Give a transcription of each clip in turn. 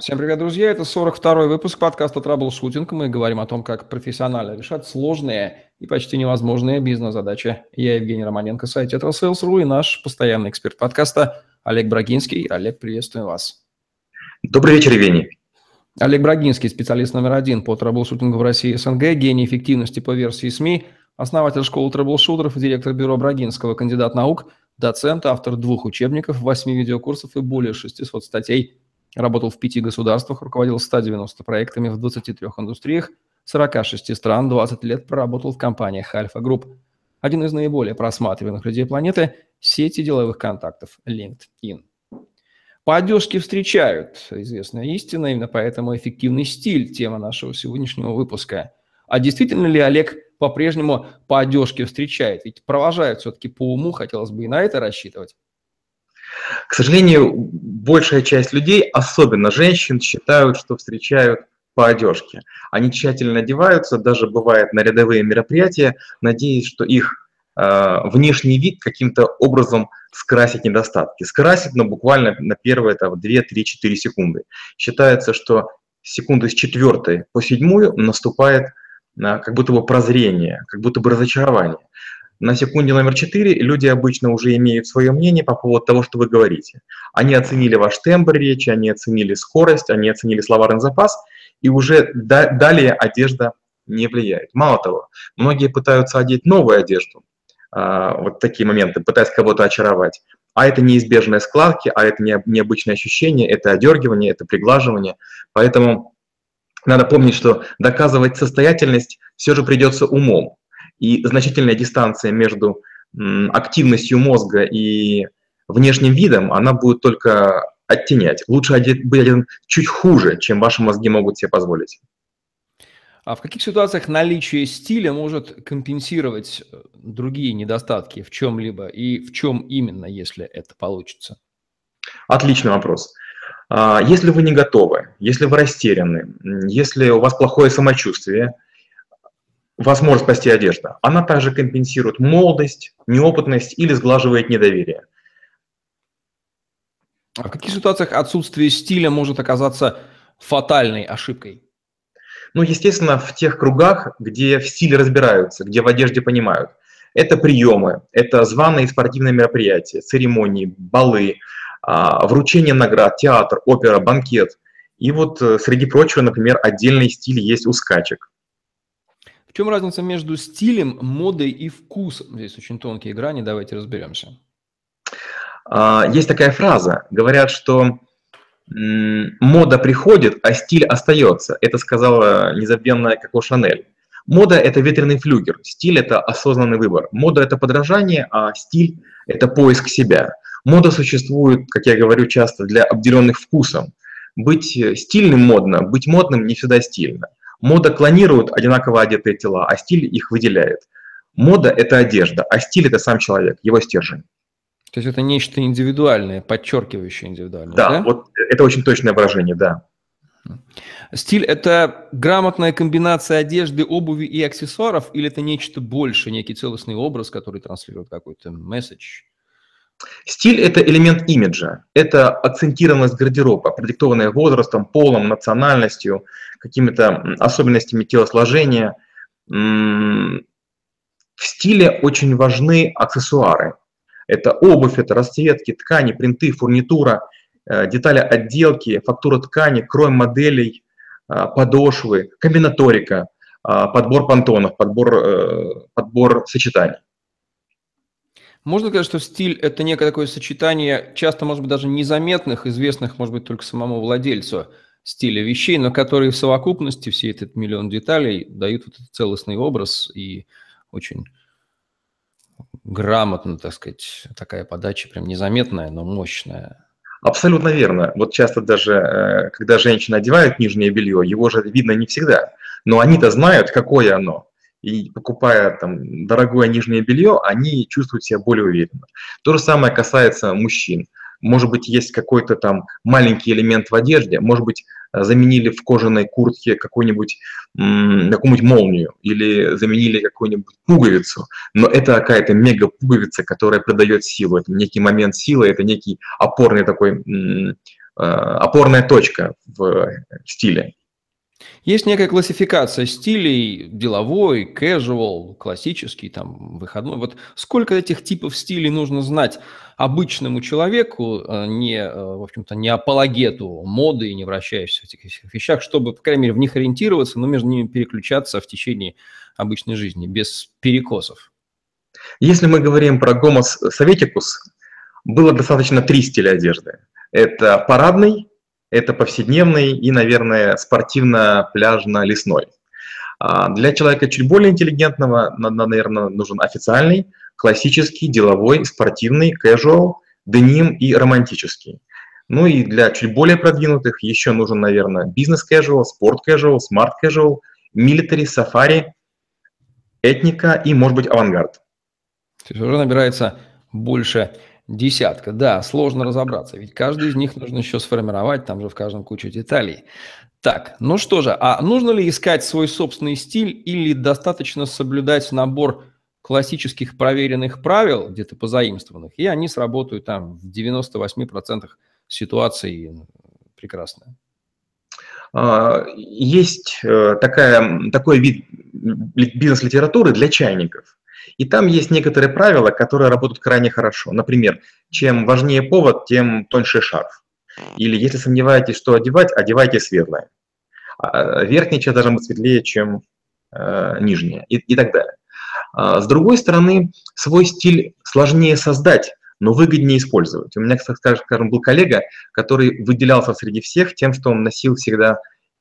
Всем привет, друзья! Это 42-й выпуск подкаста «Траблшутинг». Мы говорим о том, как профессионально решать сложные и почти невозможные бизнес-задачи. Я Евгений Романенко, сайт «Этросейлс.ру» и наш постоянный эксперт подкаста Олег Брагинский. Олег, приветствую вас. Добрый вечер, Евгений. Олег Брагинский, специалист номер один по troubleshooting у в России и СНГ, гений эффективности по версии СМИ, основатель школы траблшутеров директор бюро Брагинского, кандидат наук, доцент, автор двух учебников, восьми видеокурсов и более 600 статей – Работал в пяти государствах, руководил 190 проектами в 23 индустриях, 46 стран, 20 лет проработал в компаниях Альфа Групп. Один из наиболее просматриваемых людей планеты – сети деловых контактов LinkedIn. По одежке встречают, известная истина, именно поэтому эффективный стиль – тема нашего сегодняшнего выпуска. А действительно ли Олег по-прежнему по одежке встречает? Ведь провожают все-таки по уму, хотелось бы и на это рассчитывать. К сожалению, большая часть людей, особенно женщин, считают, что встречают по одежке. Они тщательно одеваются, даже бывает на рядовые мероприятия, надеясь, что их э, внешний вид каким-то образом скрасит недостатки. Скрасит, но буквально на первые там, 2, 3, 4 секунды. Считается, что секунды с четвертой по седьмую наступает э, как будто бы прозрение, как будто бы разочарование. На секунде номер четыре люди обычно уже имеют свое мнение по поводу того, что вы говорите. Они оценили ваш тембр речи, они оценили скорость, они оценили словарный запас, и уже да, далее одежда не влияет. Мало того, многие пытаются одеть новую одежду, а, вот такие моменты, пытаясь кого-то очаровать. А это неизбежные складки, а это не, необычное ощущение, это одергивание, это приглаживание. Поэтому надо помнить, что доказывать состоятельность все же придется умом. И значительная дистанция между активностью мозга и внешним видом, она будет только оттенять. Лучше одет, быть один чуть хуже, чем ваши мозги могут себе позволить. А в каких ситуациях наличие стиля может компенсировать э, другие недостатки в чем-либо и в чем именно, если это получится? Отличный вопрос. А, если вы не готовы, если вы растеряны, если у вас плохое самочувствие – вас может спасти одежда. Она также компенсирует молодость, неопытность или сглаживает недоверие. А в каких ситуациях отсутствие стиля может оказаться фатальной ошибкой? Ну, естественно, в тех кругах, где в стиле разбираются, где в одежде понимают. Это приемы, это званые спортивные мероприятия, церемонии, балы, а, вручение наград, театр, опера, банкет. И вот, э, среди прочего, например, отдельный стиль есть у скачек. В чем разница между стилем, модой и вкусом? Здесь очень тонкие грани, давайте разберемся. А, есть такая фраза, говорят, что мода приходит, а стиль остается. Это сказала незабвенная Коко Шанель. Мода – это ветреный флюгер, стиль – это осознанный выбор. Мода – это подражание, а стиль – это поиск себя. Мода существует, как я говорю часто, для обделенных вкусом. Быть стильным модно, быть модным не всегда стильно. Мода клонирует одинаково одетые тела, а стиль их выделяет. Мода – это одежда, а стиль – это сам человек, его стержень. То есть это нечто индивидуальное, подчеркивающее индивидуальное, да? Да, вот это очень точное выражение, да. Стиль – это грамотная комбинация одежды, обуви и аксессуаров, или это нечто больше, некий целостный образ, который транслирует какой-то месседж? Стиль – это элемент имиджа, это акцентированность гардероба, продиктованная возрастом, полом, национальностью, какими-то особенностями телосложения. В стиле очень важны аксессуары. Это обувь, это расцветки, ткани, принты, фурнитура, э, детали отделки, фактура ткани, крой моделей, э, подошвы, комбинаторика, э, подбор понтонов, подбор, подбор сочетаний. Можно сказать, что стиль – это некое такое сочетание, часто, может быть, даже незаметных, известных, может быть, только самому владельцу стиля вещей, но которые в совокупности, все этот миллион деталей, дают вот этот целостный образ и очень грамотно, так сказать, такая подача прям незаметная, но мощная. Абсолютно верно. Вот часто даже, э, когда женщины одевают нижнее белье, его же видно не всегда. Но они-то знают, какое оно и покупая там дорогое нижнее белье, они чувствуют себя более уверенно. То же самое касается мужчин. Может быть, есть какой-то там маленький элемент в одежде, может быть, э, заменили в кожаной куртке какую-нибудь какую-нибудь молнию или заменили какую-нибудь пуговицу, но это какая-то мега пуговица, которая придает силу, это некий момент силы, это некий опорный такой опорная точка в стиле. Есть некая классификация стилей, деловой, casual, классический, там, выходной. Вот сколько этих типов стилей нужно знать обычному человеку, э, не, э, в общем-то, не апологету моды и не вращающихся в этих вещах, чтобы, по крайней мере, в них ориентироваться, но между ними переключаться в течение обычной жизни, без перекосов? Если мы говорим про гомос советикус, было достаточно три стиля одежды. Это парадный, это повседневный и, наверное, спортивно-пляжно-лесной. А, для человека чуть более интеллигентного, наверное, нужен официальный, классический, деловой, спортивный, casual, деним и романтический. Ну и для чуть более продвинутых еще нужен, наверное, business-casual, sport-casual, smart-casual, military, сафари, этника и, может быть, авангард. То есть уже набирается больше Десятка, да, сложно разобраться, ведь каждый из них нужно еще сформировать, там же в каждом кучу деталей. Так, ну что же, а нужно ли искать свой собственный стиль или достаточно соблюдать набор классических проверенных правил, где-то позаимствованных, и они сработают там в 98% ситуаций прекрасно? А, есть э, такая, такой вид бизнес-литературы для чайников – и там есть некоторые правила, которые работают крайне хорошо. Например, чем важнее повод, тем тоньше шарф. Или если сомневаетесь, что одевать, одевайте светлое. А верхняя часть должна быть светлее, чем э, нижняя и, и так далее. А, с другой стороны, свой стиль сложнее создать, но выгоднее использовать. У меня, скажем, был коллега, который выделялся среди всех тем, что он носил всегда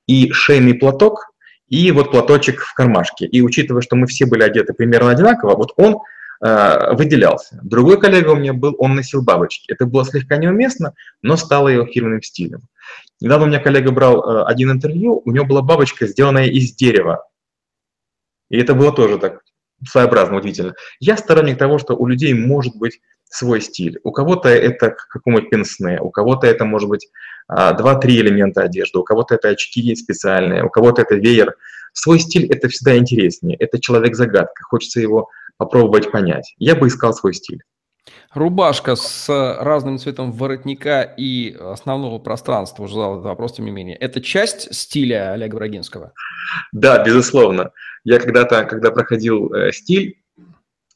и шейный платок, и вот платочек в кармашке. И учитывая, что мы все были одеты примерно одинаково, вот он э, выделялся. Другой коллега у меня был, он носил бабочки. Это было слегка неуместно, но стало его фирменным стилем. Недавно у меня коллега брал э, один интервью, у него была бабочка, сделанная из дерева. И это было тоже так своеобразно, удивительно. Я сторонник того, что у людей может быть свой стиль. У кого-то это какому-нибудь пенсне, у кого-то это может быть а, два-три элемента одежды, у кого-то это очки специальные, у кого-то это веер. Свой стиль – это всегда интереснее, это человек-загадка, хочется его попробовать понять. Я бы искал свой стиль. Рубашка с разным цветом воротника и основного пространства, уже задал этот вопрос, тем не менее. Это часть стиля Олега Брагинского? Да, безусловно. Я когда-то, когда проходил э, стиль,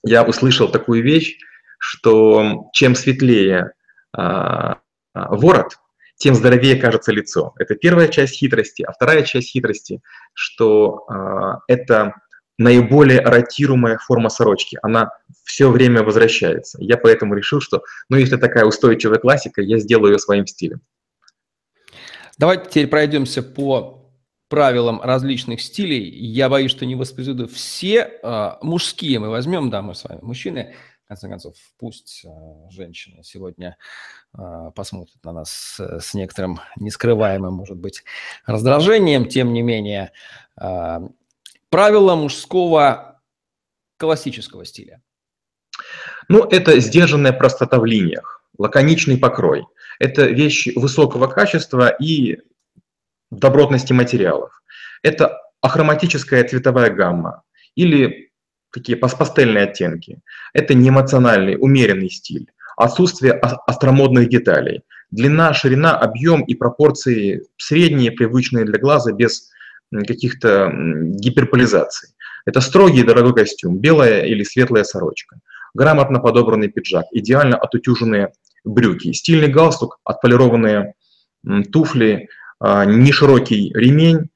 я услышал такую вещь, что чем светлее э, ворот, тем здоровее кажется лицо. Это первая часть хитрости. А вторая часть хитрости, что э, это наиболее ротируемая форма сорочки. Она все время возвращается. Я поэтому решил, что, ну, если такая устойчивая классика, я сделаю ее своим стилем. Давайте теперь пройдемся по правилам различных стилей. Я боюсь, что не воспроизведу все. Э, мужские мы возьмем, да, мы с вами мужчины конце концов, пусть а, женщина сегодня а, посмотрит на нас с, некоторым нескрываемым, может быть, раздражением, тем не менее, а, правила мужского классического стиля. Ну, это сдержанная простота в линиях, лаконичный покрой. Это вещи высокого качества и добротности материалов. Это ахроматическая цветовая гамма или такие пастельные оттенки. Это не эмоциональный, умеренный стиль. Отсутствие остромодных деталей. Длина, ширина, объем и пропорции средние, привычные для глаза, без каких-то гиперполизаций. Это строгий дорогой костюм, белая или светлая сорочка, грамотно подобранный пиджак, идеально отутюженные брюки, стильный галстук, отполированные туфли, а, неширокий ремень,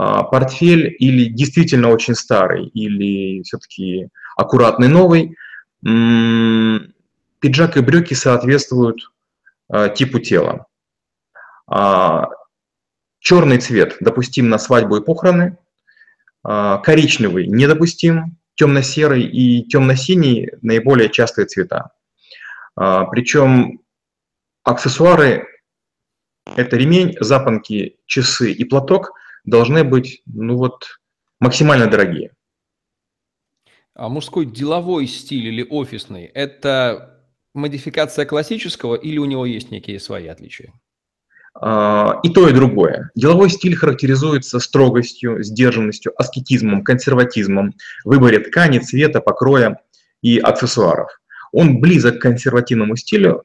портфель или действительно очень старый, или все-таки аккуратный новый, пиджак и брюки соответствуют а, типу тела. А, черный цвет допустим на свадьбу и похороны, коричневый недопустим, темно-серый и темно-синий наиболее частые цвета. Причем аксессуары – это ремень, запонки, часы и платок – должны быть, ну вот, максимально дорогие. А мужской деловой стиль или офисный – это модификация классического или у него есть некие свои отличия? А, и то, и другое. Деловой стиль характеризуется строгостью, сдержанностью, аскетизмом, консерватизмом, выборе ткани, цвета, покроя и аксессуаров. Он близок к консервативному стилю,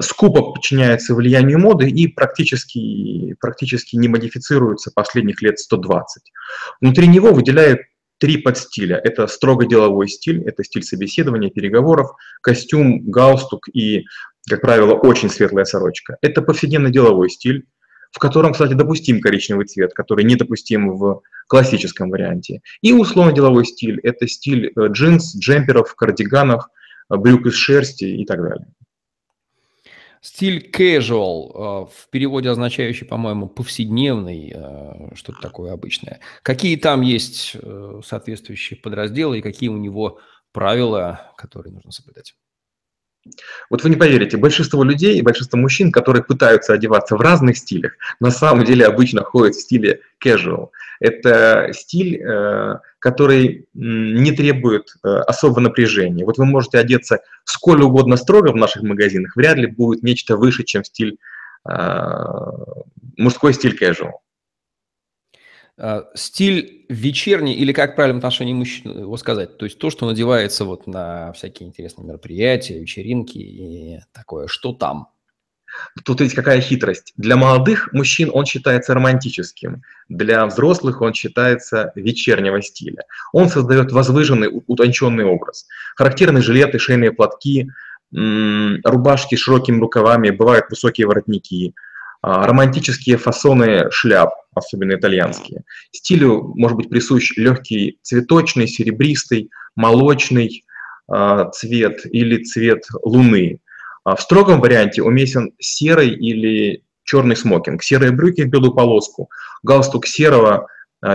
скупо подчиняется влиянию моды и практически, практически не модифицируется последних лет 120. Внутри него выделяют три подстиля. Это строго деловой стиль, это стиль собеседования, переговоров, костюм, галстук и, как правило, очень светлая сорочка. Это повседневно деловой стиль, в котором, кстати, допустим коричневый цвет, который недопустим в классическом варианте. И условно-деловой стиль – это стиль э, джинс, джемперов, кардиганов, э, брюк из шерсти и так далее. Стиль casual, э, в переводе означающий, по-моему, повседневный, что-то такое обычное. Какие там есть соответствующие подразделы и какие у него правила, которые нужно соблюдать? Вот вы не поверите, большинство людей, большинство мужчин, которые пытаются одеваться в разных стилях, на самом деле обычно ходят в стиле casual. Это стиль, э, который не требует э, особого напряжения. Вот вы можете одеться сколь угодно строго в наших магазинах, вряд ли будет нечто выше, чем стиль, э, мужской стиль casual. А, стиль вечерний или как правильно в отношении мужчин его сказать? То есть то, что надевается вот на всякие интересные мероприятия, вечеринки и такое. Что там? Тут есть какая хитрость. Для молодых мужчин он считается романтическим, для взрослых он считается вечернего стиля. Он создает возвышенный, утонченный образ. Характерны жилеты, шейные платки, рубашки с широкими рукавами, бывают высокие воротники – романтические фасоны шляп, особенно итальянские. Стилю может быть присущ легкий цветочный, серебристый, молочный а, цвет или цвет луны. А, в строгом варианте уместен серый или черный смокинг, серые брюки в белую полоску, галстук серого,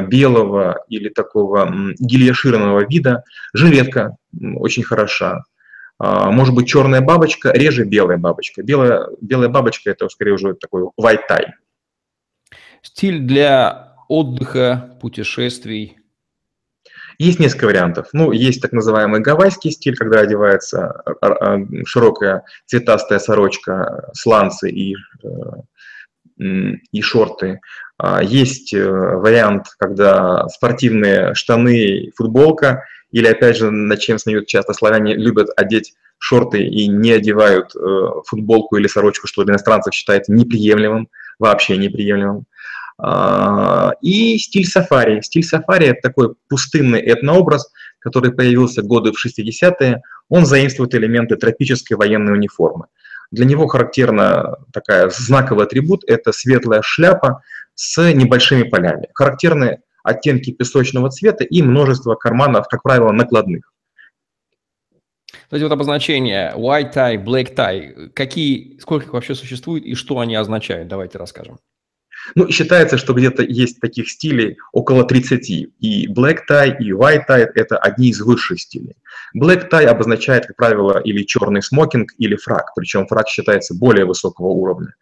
белого или такого гильяшированного вида, жилетка очень хороша, а, может быть, черная бабочка, реже белая бабочка. Белая, белая бабочка – это скорее уже такой white tie. Стиль для отдыха, путешествий. Есть несколько вариантов. Ну, есть так называемый гавайский стиль, когда одевается а, а, широкая цветастая сорочка, сланцы и, э, и шорты. Есть э, вариант, когда спортивные штаны, футболка – или, опять же, над чем смеют часто славяне, любят одеть шорты и не одевают э, футболку или сорочку, что для иностранцев считается неприемлемым, вообще неприемлемым. А, и стиль сафари. Стиль сафари – это такой пустынный этнообраз, который появился годы в 60-е. Он заимствует элементы тропической военной униформы. Для него характерна такая знаковый атрибут – это светлая шляпа с небольшими полями. Характерны оттенки песочного цвета и множество карманов, как правило, накладных. То есть вот обозначения white tie, black tie, какие, сколько их вообще существует и что они означают? Давайте расскажем. Ну, считается, что где-то есть таких стилей около 30. И black tie, и white tie – это одни из высших стилей. Black tie обозначает, как правило, или черный смокинг, или фраг, причем фраг считается более высокого уровня.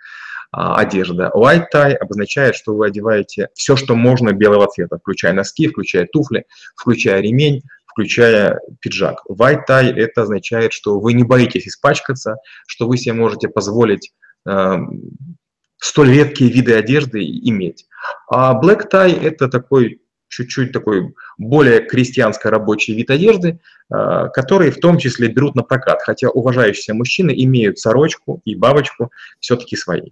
А, одежда. White tie обозначает, что вы одеваете все, что можно белого цвета, включая носки, включая туфли, включая ремень, включая пиджак. White tie это означает, что вы не боитесь испачкаться, что вы себе можете позволить э, столь редкие виды одежды иметь. А black tie это такой чуть-чуть такой более крестьянско рабочий вид одежды, э, который в том числе берут на прокат, хотя уважающиеся мужчины имеют сорочку и бабочку все-таки свои.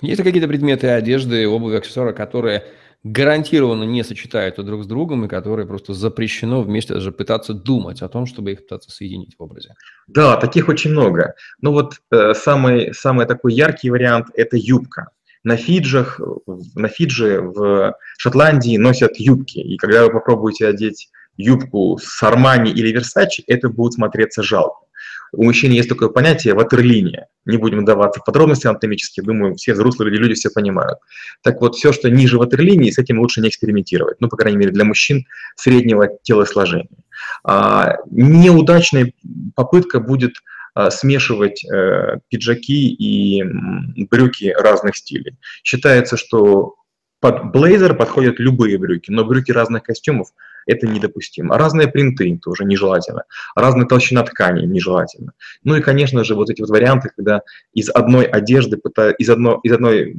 Есть какие-то предметы одежды, обуви, аксессуары, которые гарантированно не сочетаются друг с другом и которые просто запрещено вместе даже пытаться думать о том, чтобы их пытаться соединить в образе? Да, таких очень много. Ну вот э, самый, самый такой яркий вариант – это юбка. На Фиджах, на Фиджи в Шотландии носят юбки, и когда вы попробуете одеть юбку с Армани или Версачи, это будет смотреться жалко. У мужчин есть такое понятие ватерлиния. Не будем даваться в подробности анатомические, думаю, все взрослые люди все понимают. Так вот, все, что ниже ватерлинии, с этим лучше не экспериментировать. Ну, по крайней мере, для мужчин среднего телосложения. А, неудачная попытка будет а, смешивать э, пиджаки и брюки разных стилей. Считается, что под блейзер подходят любые брюки, но брюки разных костюмов это недопустимо. Разные принты тоже нежелательно. Разная толщина ткани нежелательно. Ну и, конечно же, вот эти вот варианты, когда из одной одежды, из, одно, из одной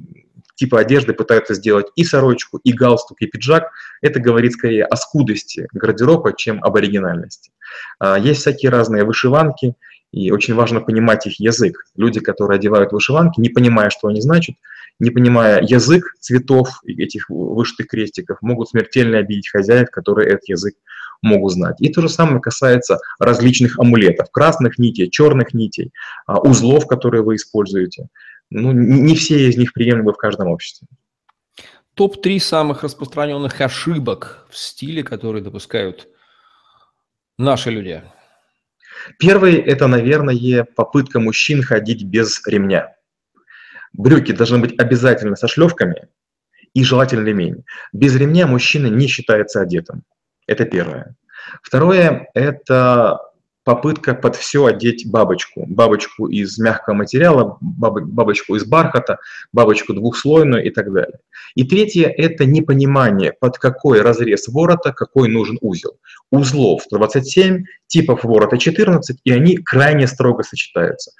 типа одежды пытаются сделать и сорочку, и галстук, и пиджак, это говорит скорее о скудости гардероба, чем об оригинальности. А, есть всякие разные вышиванки, И очень важно понимать их язык. Люди, которые одевают вышиванки, не понимая, что они значат, не понимая язык цветов этих вышитых крестиков, могут смертельно обидеть хозяев, которые этот язык могут знать. И то же самое касается различных амулетов, красных нитей, черных нитей, а, узлов, которые вы используете. Ну, не все из них приемлемы в каждом обществе. Топ-3 самых распространенных ошибок в стиле, которые допускают наши люди. Первый – это, наверное, попытка мужчин ходить без ремня. Брюки должны быть обязательно со шлевками и желательно ремень. Без ремня мужчина не считается одетым. Это первое. Второе – это попытка под все одеть бабочку. Бабочку из мягкого материала, бабочку из бархата, бабочку двухслойную и так далее. И третье – это непонимание, под какой разрез ворота какой нужен узел. Узлов 27, типов ворота 14, и они крайне строго сочетаются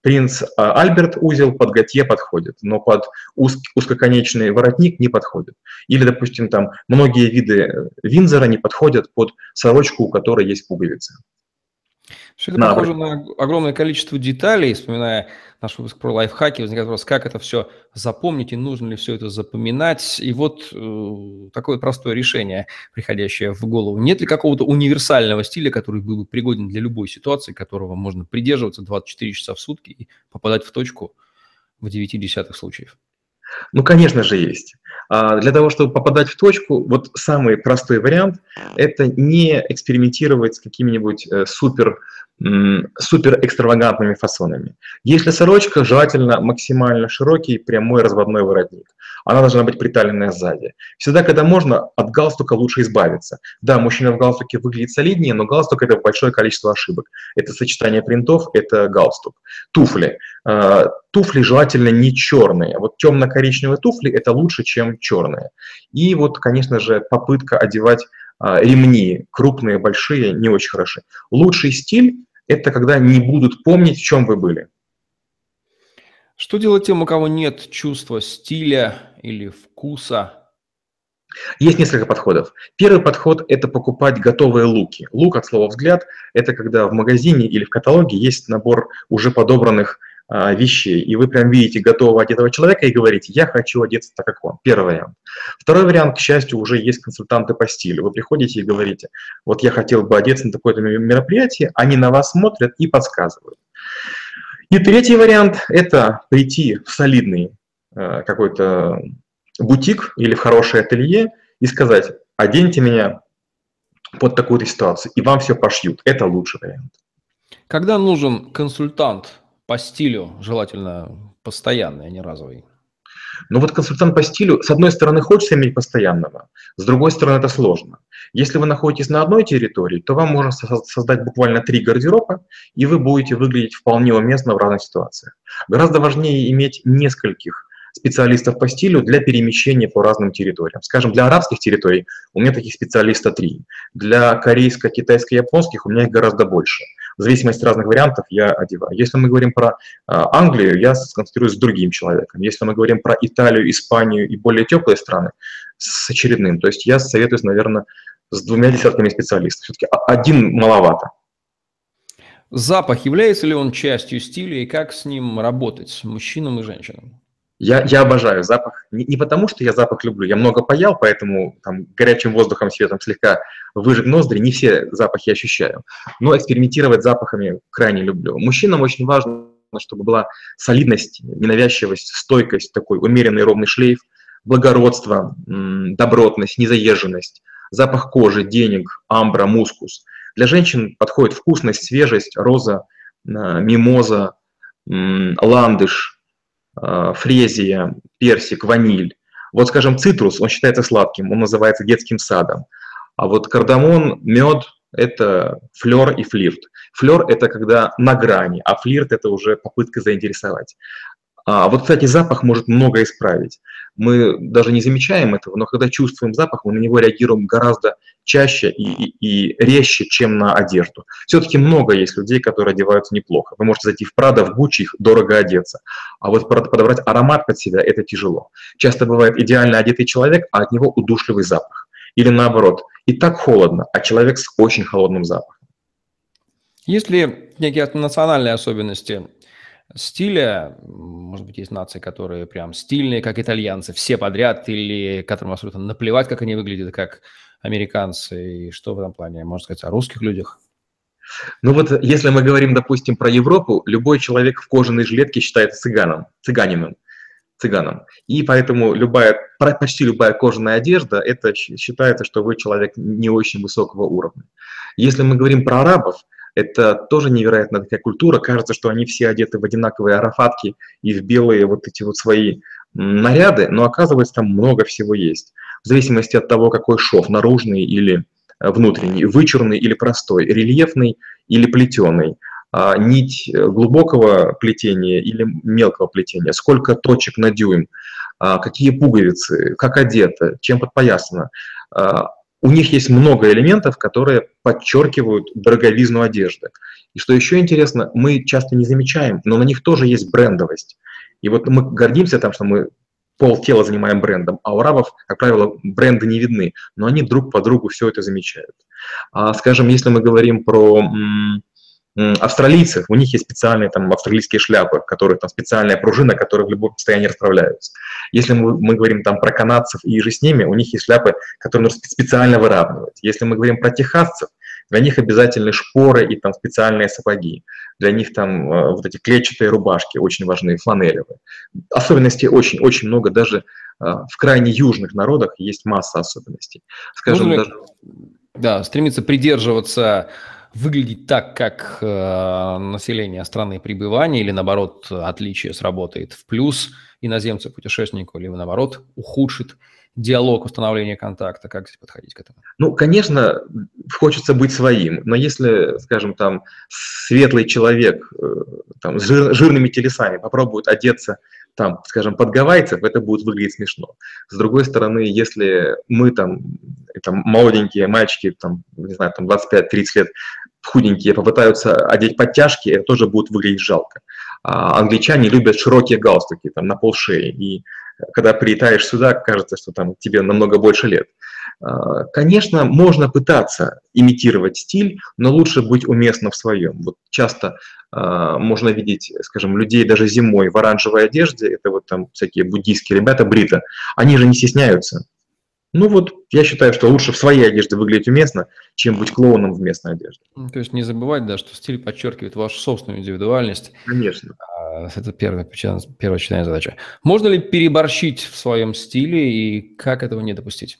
принц а, Альберт узел под готье подходит, но под уз, узкоконечный воротник не подходит. Или, допустим, там многие виды Винзора не подходят под сорочку, у которой есть пуговицы. Все это похоже на огромное количество деталей, вспоминая наш выпуск про лайфхаки, возникает вопрос, как это все запомнить и нужно ли все это запоминать. И вот э, такое простое решение, приходящее в голову. Нет ли какого-то универсального стиля, который был бы пригоден для любой ситуации, которого можно придерживаться 24 часа в сутки и попадать в точку в 9 десятых случаев? Ну, конечно же, есть. А для того, чтобы попадать в точку, вот самый простой вариант – это не экспериментировать с какими-нибудь э, супер супер экстравагантными фасонами. Если сорочка, желательно максимально широкий прямой разводной воротник. Она должна быть приталенная сзади. Всегда, когда можно, от галстука лучше избавиться. Да, мужчина в галстуке выглядит солиднее, но галстук – это большое количество ошибок. Это сочетание принтов, это галстук. Туфли. А, туфли желательно не черные. Вот темно-коричневые туфли – это лучше, чем черные. И вот, конечно же, попытка одевать а, ремни, крупные, большие, не очень хороши. Лучший стиль – это когда не будут помнить, в чем вы были. Что делать тем, у кого нет чувства стиля или вкуса? Есть несколько подходов. Первый подход – это покупать готовые луки. Лук, от слова «взгляд» – это когда в магазине или в каталоге есть набор уже подобранных а, вещей, и вы прям видите готового одетого человека и говорите, я хочу одеться так, как он. Первый вариант. Второй вариант, к счастью, уже есть консультанты по стилю. Вы приходите и говорите, вот я хотел бы одеться на такое-то мероприятие, они на вас смотрят и подсказывают. И третий вариант – это прийти в солидный э, какой-то бутик или в хорошее ателье и сказать, оденьте меня под такую-то ситуацию, и вам все пошьют. Это лучший вариант. Когда нужен консультант по стилю, желательно постоянный, а не разовый? Но вот консультант по стилю, с одной стороны, хочется иметь постоянного, с другой стороны, это сложно. Если вы находитесь на одной территории, то вам можно создать буквально три гардероба, и вы будете выглядеть вполне уместно в разных ситуациях. Гораздо важнее иметь нескольких специалистов по стилю для перемещения по разным территориям. Скажем, для арабских территорий у меня таких специалистов три. Для корейско, китайско, японских у меня их гораздо больше. В зависимости от разных вариантов я одеваю. Если мы говорим про а, Англию, я сконцентрируюсь с другим человеком. Если мы говорим про Италию, Испанию и более теплые страны, с очередным. То есть я советуюсь, наверное, с двумя десятками специалистов. Все-таки один маловато. Запах, является ли он частью стиля и как с ним работать мужчинам и женщинам? Я, я обожаю запах. Не, не потому, что я запах люблю. Я много паял, поэтому там, горячим воздухом, светом слегка выжег ноздри. Не все запахи ощущаю. Но экспериментировать запахами крайне люблю. Мужчинам очень важно, чтобы была солидность, ненавязчивость, стойкость, такой умеренный ровный шлейф, благородство, добротность, незаезженность, запах кожи, денег, амбра, мускус. Для женщин подходит вкусность, свежесть, роза, мимоза, ландыш – фрезия, персик, ваниль. Вот, скажем, цитрус, он считается сладким, он называется детским садом. А вот кардамон, мед – это флер и флирт. Флер – это когда на грани, а флирт – это уже попытка заинтересовать. А вот, кстати, запах может много исправить. Мы даже не замечаем этого, но когда чувствуем запах, мы на него реагируем гораздо чаще и, и, резче, чем на одежду. Все-таки много есть людей, которые одеваются неплохо. Вы можете зайти в Прада, в Гуччи, их дорого одеться. А вот подобрать аромат под себя – это тяжело. Часто бывает идеально одетый человек, а от него удушливый запах. Или наоборот, и так холодно, а человек с очень холодным запахом. Есть ли некие национальные особенности стиля? Может быть, есть нации, которые прям стильные, как итальянцы, все подряд, или которым абсолютно наплевать, как они выглядят, как американцы, и что в этом плане можно сказать о русских людях? Ну вот, если мы говорим, допустим, про Европу, любой человек в кожаной жилетке считается цыганом, цыганином, цыганом. И поэтому любая, почти любая кожаная одежда, это считается, что вы человек не очень высокого уровня. Если мы говорим про арабов, это тоже невероятная такая культура. Кажется, что они все одеты в одинаковые арафатки и в белые вот эти вот свои наряды, но оказывается, там много всего есть. В зависимости от того, какой шов, наружный или э, внутренний, вычурный или простой, рельефный или плетеный, а, нить э, глубокого плетения или мелкого плетения, сколько точек на дюйм, а, какие пуговицы, как одето, чем подпоясано. У них есть много элементов, которые подчеркивают дороговизну одежды. И что еще интересно, мы часто не замечаем, но на них тоже есть брендовость. И вот мы гордимся тем, что мы пол тела занимаем брендом, а у арабов, как правило, бренды не видны, но они друг по другу все это замечают. А, скажем, если мы говорим про австралийцев, у них есть специальные там австралийские шляпы, которые там специальная пружина, которые в любом состоянии расправляются. Если мы, мы говорим там про канадцев и же с ними, у них есть шляпы, которые нужно специально выравнивать. Если мы говорим про техасцев, для них обязательны шпоры и там специальные сапоги. Для них там э, вот эти клетчатые рубашки очень важны, фланелевые. Особенностей очень-очень много, даже э, в крайне южных народах есть масса особенностей. Скажем, Можно даже... Да, стремиться придерживаться выглядеть так, как э, население страны пребывания, или наоборот, отличие сработает в плюс иноземцу, путешественнику, или наоборот, ухудшит диалог, установление контакта? Как здесь подходить к этому? Ну, конечно, хочется быть своим, но если, скажем, там, светлый человек э, там, с жир, жирными телесами попробует одеться там, скажем, под гавайцев, это будет выглядеть смешно. С другой стороны, если мы там, там молоденькие мальчики, там, не знаю, там 25-30 лет, худенькие, попытаются одеть подтяжки, это тоже будет выглядеть жалко. А англичане любят широкие галстуки, там, на пол шеи, и когда прилетаешь сюда, кажется, что там тебе намного больше лет. А, конечно, можно пытаться имитировать стиль, но лучше быть уместно в своем. Вот часто а, можно видеть, скажем, людей даже зимой в оранжевой одежде, это вот там всякие буддийские ребята, брита, они же не стесняются. Ну вот, я считаю, что лучше в своей одежде выглядеть уместно, чем быть клоуном в местной одежде. Ну, то есть не забывать, да, что стиль подчеркивает вашу собственную индивидуальность. Конечно. А, это первая, первая очередная задача. Можно ли переборщить в своем стиле и как этого не допустить?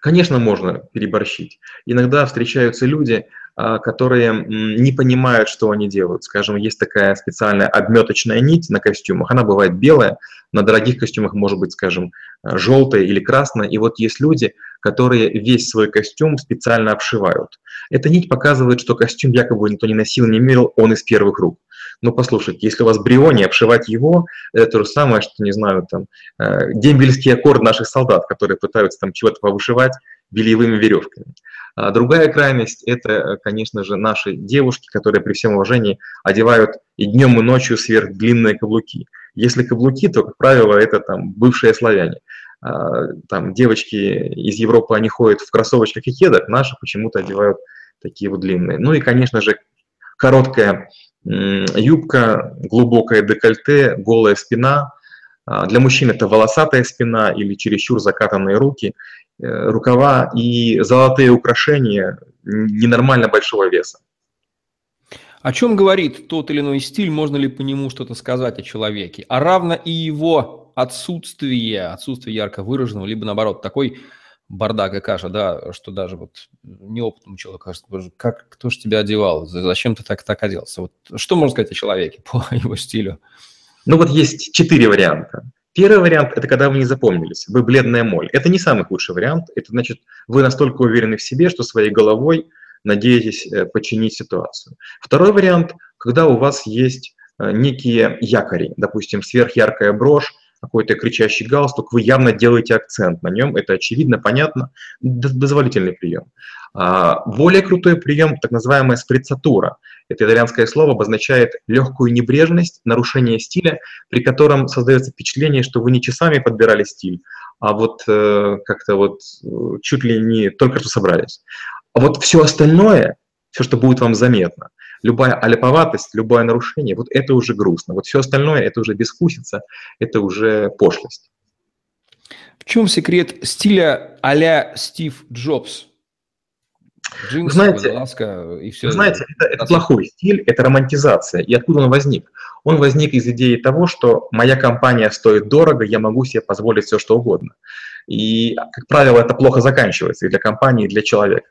Конечно, можно переборщить. Иногда встречаются люди, которые не понимают, что они делают. Скажем, есть такая специальная обметочная нить на костюмах, она бывает белая, на дорогих костюмах может быть, скажем, желтая или красная. И вот есть люди, которые весь свой костюм специально обшивают. Эта нить показывает, что костюм якобы никто не носил, не мерил, он из первых рук. Ну, послушайте, если у вас бриони, обшивать его, это то же самое, что, не знаю, там, э, дембельский аккорд наших солдат, которые пытаются там чего-то повышивать бельевыми веревками. А другая крайность – это, конечно же, наши девушки, которые при всем уважении одевают и днем, и ночью сверхдлинные каблуки. Если каблуки, то, как правило, это там бывшие славяне. А, там девочки из Европы, они ходят в кроссовочках и кедах, наши почему-то одевают такие вот длинные. Ну и, конечно же, короткая юбка, глубокое декольте, голая спина. А, для мужчин это волосатая спина или чересчур закатанные руки, э, рукава и золотые украшения ненормально большого веса. О чем говорит тот или иной стиль, можно ли по нему что-то сказать о человеке, а равно и его отсутствие, отсутствие ярко выраженного, либо наоборот, такой бардак и каша, да, что даже вот неопытному человеку кажется, боже, как, кто же тебя одевал, зачем ты так, так оделся? Вот что можно сказать о человеке по его стилю? Ну вот есть четыре варианта. Первый вариант – это когда вы не запомнились, вы бледная моль. Это не самый худший вариант, это значит, вы настолько уверены в себе, что своей головой надеетесь э, починить ситуацию. Второй вариант – когда у вас есть э, некие якори, допустим, сверхяркая брошь, какой-то кричащий галстук, вы явно делаете акцент на нем, это очевидно, понятно, дозволительный прием. А, более крутой прием, так называемая сприцатура. Это итальянское слово обозначает легкую небрежность, нарушение стиля, при котором создается впечатление, что вы не часами подбирали стиль, а вот э, как-то вот э, чуть ли не только что собрались. А вот все остальное, все, что будет вам заметно, Любая аляповатость, любое нарушение, вот это уже грустно. Вот все остальное, это уже безвкусица, это уже пошлость. В чем секрет стиля а-ля Стив Джобс? Джинсы, знаете, водолазка и все. знаете, это, это плохой стиль, это романтизация. И откуда он возник? Он возник из идеи того, что моя компания стоит дорого, я могу себе позволить все, что угодно. И, как правило, это плохо заканчивается и для компании, и для человека.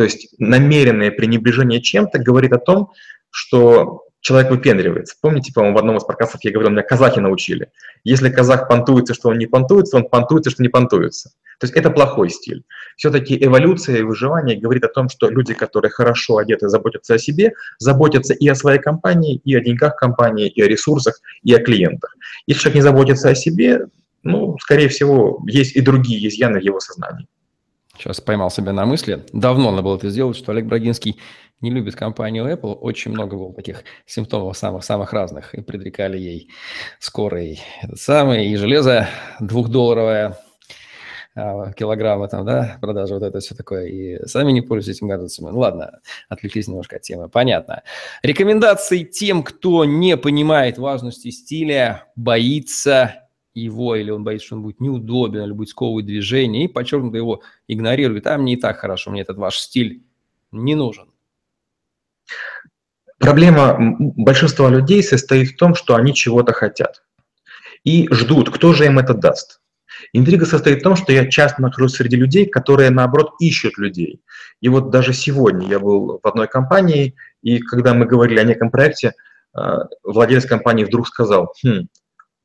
То есть намеренное пренебрежение чем-то говорит о том, что человек выпендривается. Помните, по-моему, в одном из подкастов я говорил, меня казахи научили. Если казах понтуется, что он не понтуется, он понтуется, что не понтуется. То есть это плохой стиль. Все-таки эволюция и выживание говорит о том, что люди, которые хорошо одеты, заботятся о себе, заботятся и о своей компании, и о деньгах компании, и о ресурсах, и о клиентах. Если человек не заботится о себе, ну, скорее всего, есть и другие изъяны в его сознании. Сейчас поймал себя на мысли. Давно надо было это сделать, что Олег Брагинский не любит компанию Apple. Очень много было таких симптомов самых-самых разных. И предрекали ей скорый этот самый, и железо двухдолларовое, а, килограмма там, да, продажа, вот это все такое, и сами не пользуются этим гаджетами. Ну ладно, отвлеклись немножко от темы, понятно. Рекомендации тем, кто не понимает важности стиля, боится его, или он боится, что он будет неудобен, или будет сковывать движение, и подчеркнуто его игнорирует. А мне и так хорошо, мне этот ваш стиль не нужен. Проблема большинства людей состоит в том, что они чего-то хотят и ждут, кто же им это даст. Интрига состоит в том, что я часто нахожусь среди людей, которые, наоборот, ищут людей. И вот даже сегодня я был в одной компании, и когда мы говорили о неком проекте, э, владелец компании вдруг сказал, хм,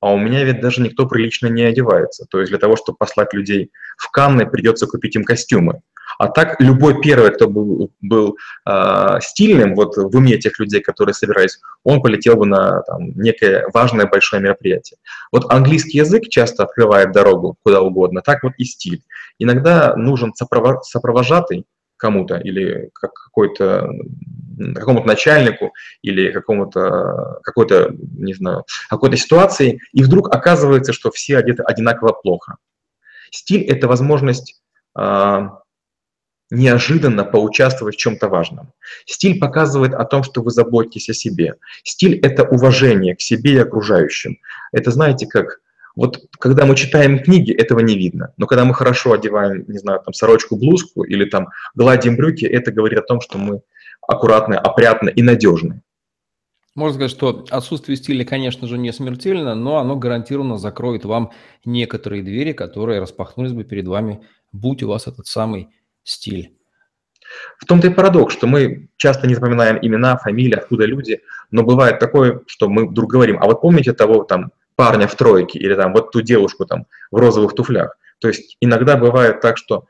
а у меня ведь даже никто прилично не одевается. То есть для того, чтобы послать людей в Канны, придется купить им костюмы. А так любой первый, кто был, был э, стильным вот в уме тех людей, которые собирались, он полетел бы на там, некое важное большое мероприятие. Вот английский язык часто открывает дорогу куда угодно, так вот и стиль. Иногда нужен сопровожатый кому-то или как какой-то какому-то начальнику или какому-то какой-то не знаю какой-то ситуации и вдруг оказывается что все одеты одинаково плохо стиль это возможность э, неожиданно поучаствовать в чем-то важном. Стиль показывает о том, что вы заботитесь о себе. Стиль — это уважение к себе и окружающим. Это, знаете, как вот когда мы читаем книги, этого не видно. Но когда мы хорошо одеваем, не знаю, там сорочку, блузку или там гладим брюки, это говорит о том, что мы аккуратны, опрятны и надежны. Можно сказать, что отсутствие стиля, конечно же, не смертельно, но оно гарантированно закроет вам некоторые двери, которые распахнулись бы перед вами, будь у вас этот самый стиль. В том-то и парадокс, что мы часто не запоминаем имена, фамилии, откуда люди, но бывает такое, что мы вдруг говорим, а вы помните того там парня в тройке или там вот ту девушку там в розовых туфлях. То есть иногда бывает так, что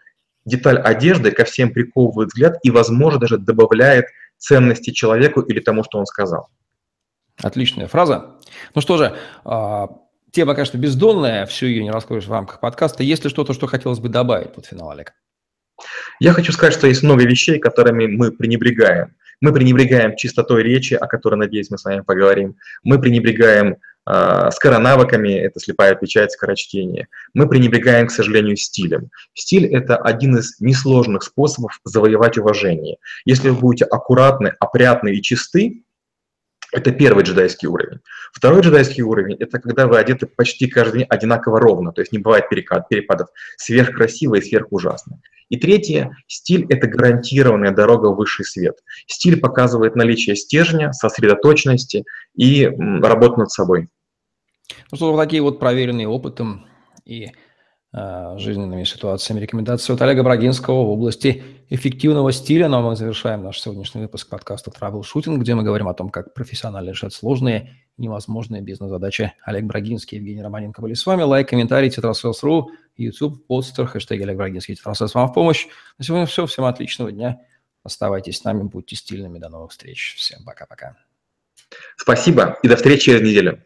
деталь одежды ко всем приковывает взгляд и, возможно, даже добавляет ценности человеку или тому, что он сказал. Отличная фраза. Ну что же, а, тема, конечно, бездонная, всю ее не раскроешь в рамках подкаста. Есть ли что-то, что хотелось бы добавить под финал, Олег? Я хочу сказать, что есть много вещей, которыми мы пренебрегаем. Мы пренебрегаем чистотой речи, о которой, надеюсь, мы с вами поговорим. Мы пренебрегаем э, скоронавыками, это слепая печать, скорочтение. Мы пренебрегаем, к сожалению, стилем. Стиль – это один из несложных способов завоевать уважение. Если вы будете аккуратны, опрятны и чисты, это первый джедайский уровень. Второй джедайский уровень – это когда вы одеты почти каждый день одинаково ровно, то есть не бывает перекат, перепадов сверхкрасиво и сверхужасно. И третье – стиль – это гарантированная дорога в высший свет. Стиль показывает наличие стержня, сосредоточенности и работу над собой. Ну что, вот такие вот проверенные опытом и жизненными ситуациями рекомендации от Олега Брагинского в области эффективного стиля. Но мы завершаем наш сегодняшний выпуск подкаста Shooting, где мы говорим о том, как профессионально решать сложные невозможные бизнес-задачи. Олег Брагинский, Евгений Романенко были с вами. Лайк, комментарий, Тетрасселс.ру, YouTube, постер, хэштег Олег Брагинский, Тетрасселс вам в помощь. На сегодня все. Всем отличного дня. Оставайтесь с нами, будьте стильными. До новых встреч. Всем пока-пока. Спасибо и до встречи через неделю.